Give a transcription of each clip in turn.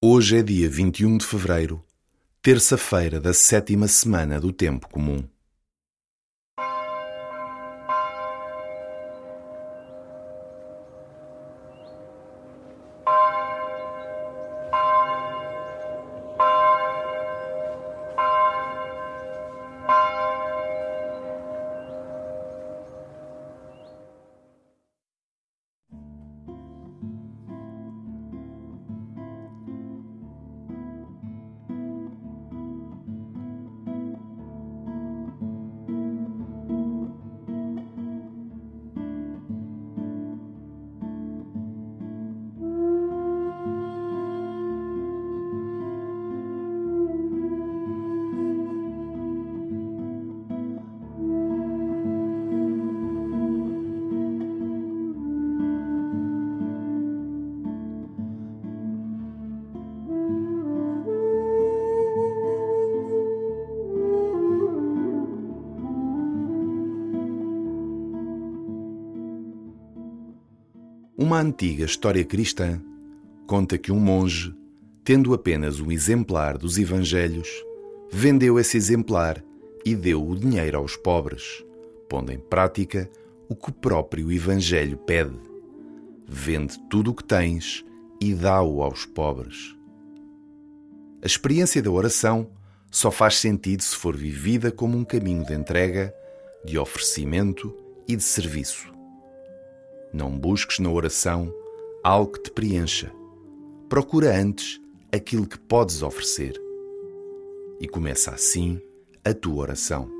Hoje é dia 21 de fevereiro, terça-feira da sétima semana do Tempo Comum. Uma antiga história cristã conta que um monge, tendo apenas um exemplar dos Evangelhos, vendeu esse exemplar e deu o dinheiro aos pobres, pondo em prática o que o próprio Evangelho pede. Vende tudo o que tens e dá-o aos pobres. A experiência da oração só faz sentido se for vivida como um caminho de entrega, de oferecimento e de serviço. Não busques na oração algo que te preencha. Procura antes aquilo que podes oferecer. E começa assim a tua oração.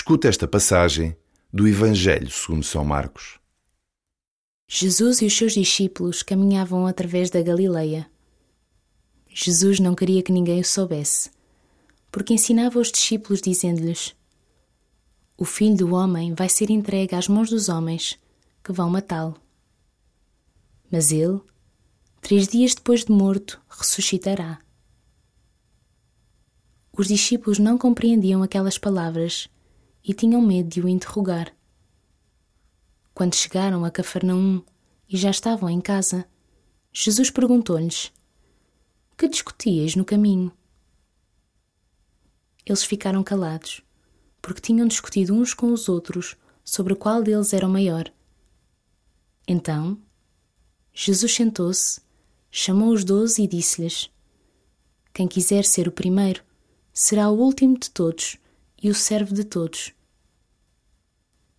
Escuta esta passagem do Evangelho segundo São Marcos. Jesus e os seus discípulos caminhavam através da Galileia. Jesus não queria que ninguém o soubesse, porque ensinava os discípulos dizendo-lhes: O filho do homem vai ser entregue às mãos dos homens, que vão matá-lo. Mas ele, três dias depois de morto, ressuscitará. Os discípulos não compreendiam aquelas palavras e tinham medo de o interrogar. Quando chegaram a Cafarnaum e já estavam em casa, Jesus perguntou-lhes: Que discutias no caminho? Eles ficaram calados, porque tinham discutido uns com os outros sobre qual deles era o maior. Então, Jesus sentou-se, chamou os doze e disse-lhes: Quem quiser ser o primeiro, será o último de todos e o servo de todos.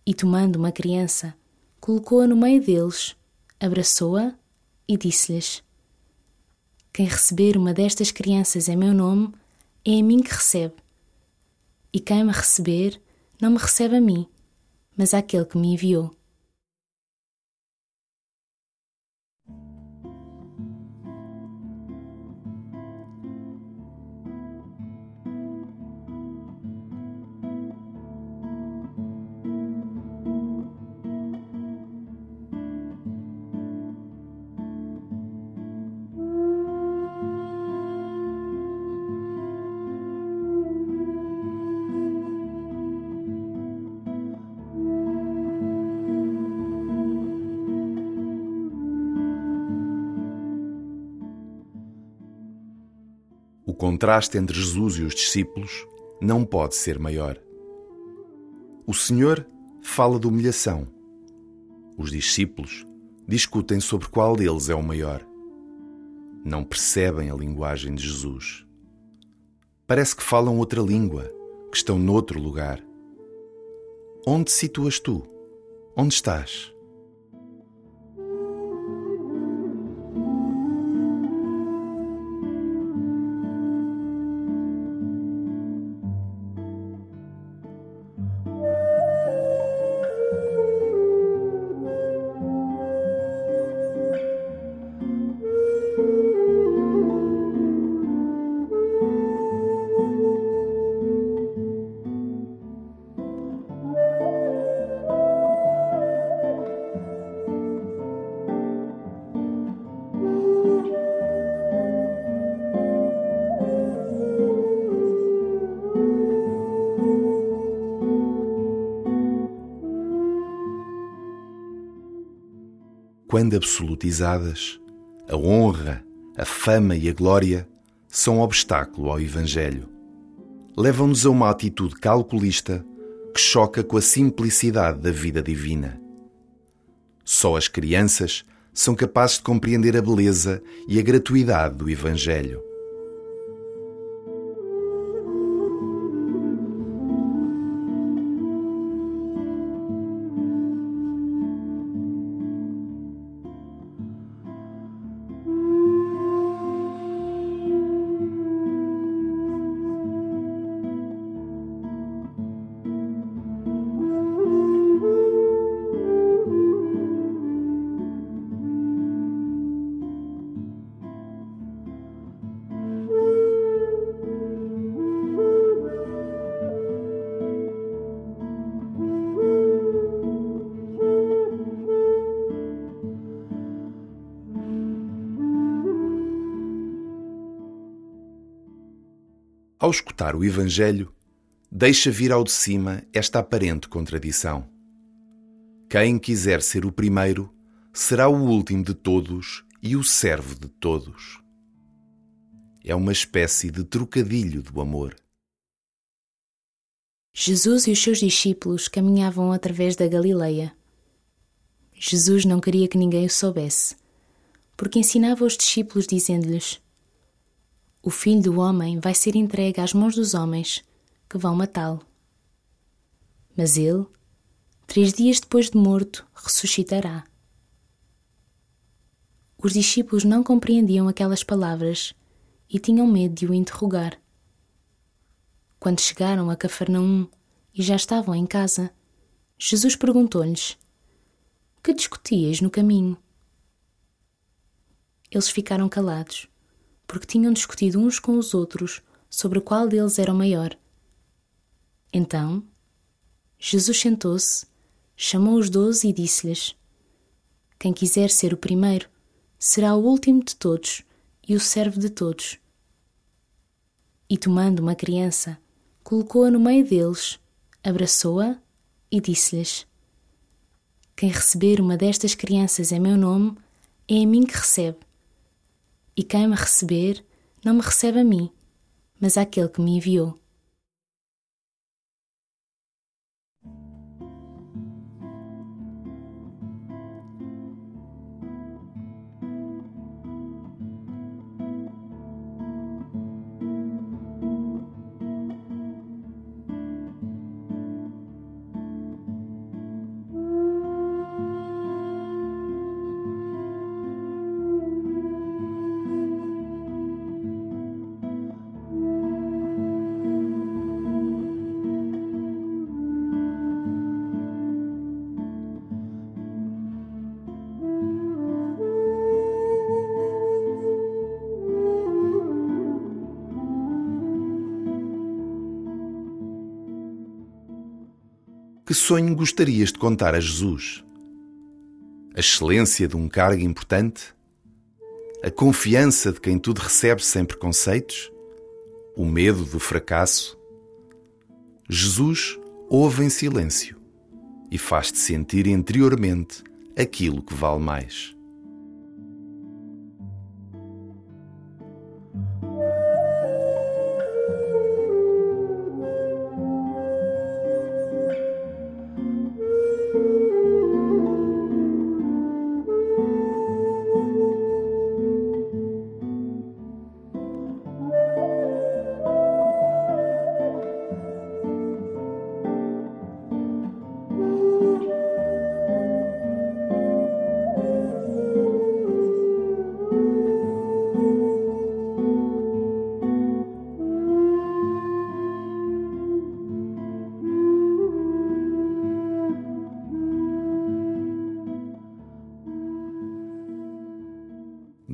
E tomando uma criança, colocou-a no meio deles, abraçou-a e disse-lhes: Quem receber uma destas crianças em meu nome, é a mim que recebe. E quem me receber, não me recebe a mim, mas àquele que me enviou. O contraste entre Jesus e os discípulos não pode ser maior. O Senhor fala de humilhação. Os discípulos discutem sobre qual deles é o maior. Não percebem a linguagem de Jesus. Parece que falam outra língua, que estão noutro lugar. Onde situas tu? Onde estás? Quando absolutizadas, a honra, a fama e a glória são obstáculo ao Evangelho. Levam-nos a uma atitude calculista que choca com a simplicidade da vida divina. Só as crianças são capazes de compreender a beleza e a gratuidade do Evangelho. Ao escutar o Evangelho, deixa vir ao de cima esta aparente contradição. Quem quiser ser o primeiro será o último de todos e o servo de todos. É uma espécie de trocadilho do amor. Jesus e os seus discípulos caminhavam através da Galileia. Jesus não queria que ninguém o soubesse, porque ensinava os discípulos dizendo-lhes: o filho do homem vai ser entregue às mãos dos homens, que vão matá-lo. Mas ele, três dias depois de morto, ressuscitará. Os discípulos não compreendiam aquelas palavras e tinham medo de o interrogar. Quando chegaram a Cafarnaum e já estavam em casa, Jesus perguntou-lhes: Que discutias no caminho? Eles ficaram calados porque tinham discutido uns com os outros sobre qual deles era o maior. Então, Jesus sentou-se, chamou os doze e disse-lhes: Quem quiser ser o primeiro, será o último de todos e o servo de todos. E tomando uma criança, colocou-a no meio deles, abraçou-a e disse-lhes: Quem receber uma destas crianças em meu nome, é a mim que recebe. E quem me receber, não me recebe a mim, mas àquele que me enviou. Que sonho gostarias de contar a Jesus? A excelência de um cargo importante? A confiança de quem tudo recebe sem preconceitos? O medo do fracasso? Jesus ouve em silêncio e faz-te sentir interiormente aquilo que vale mais.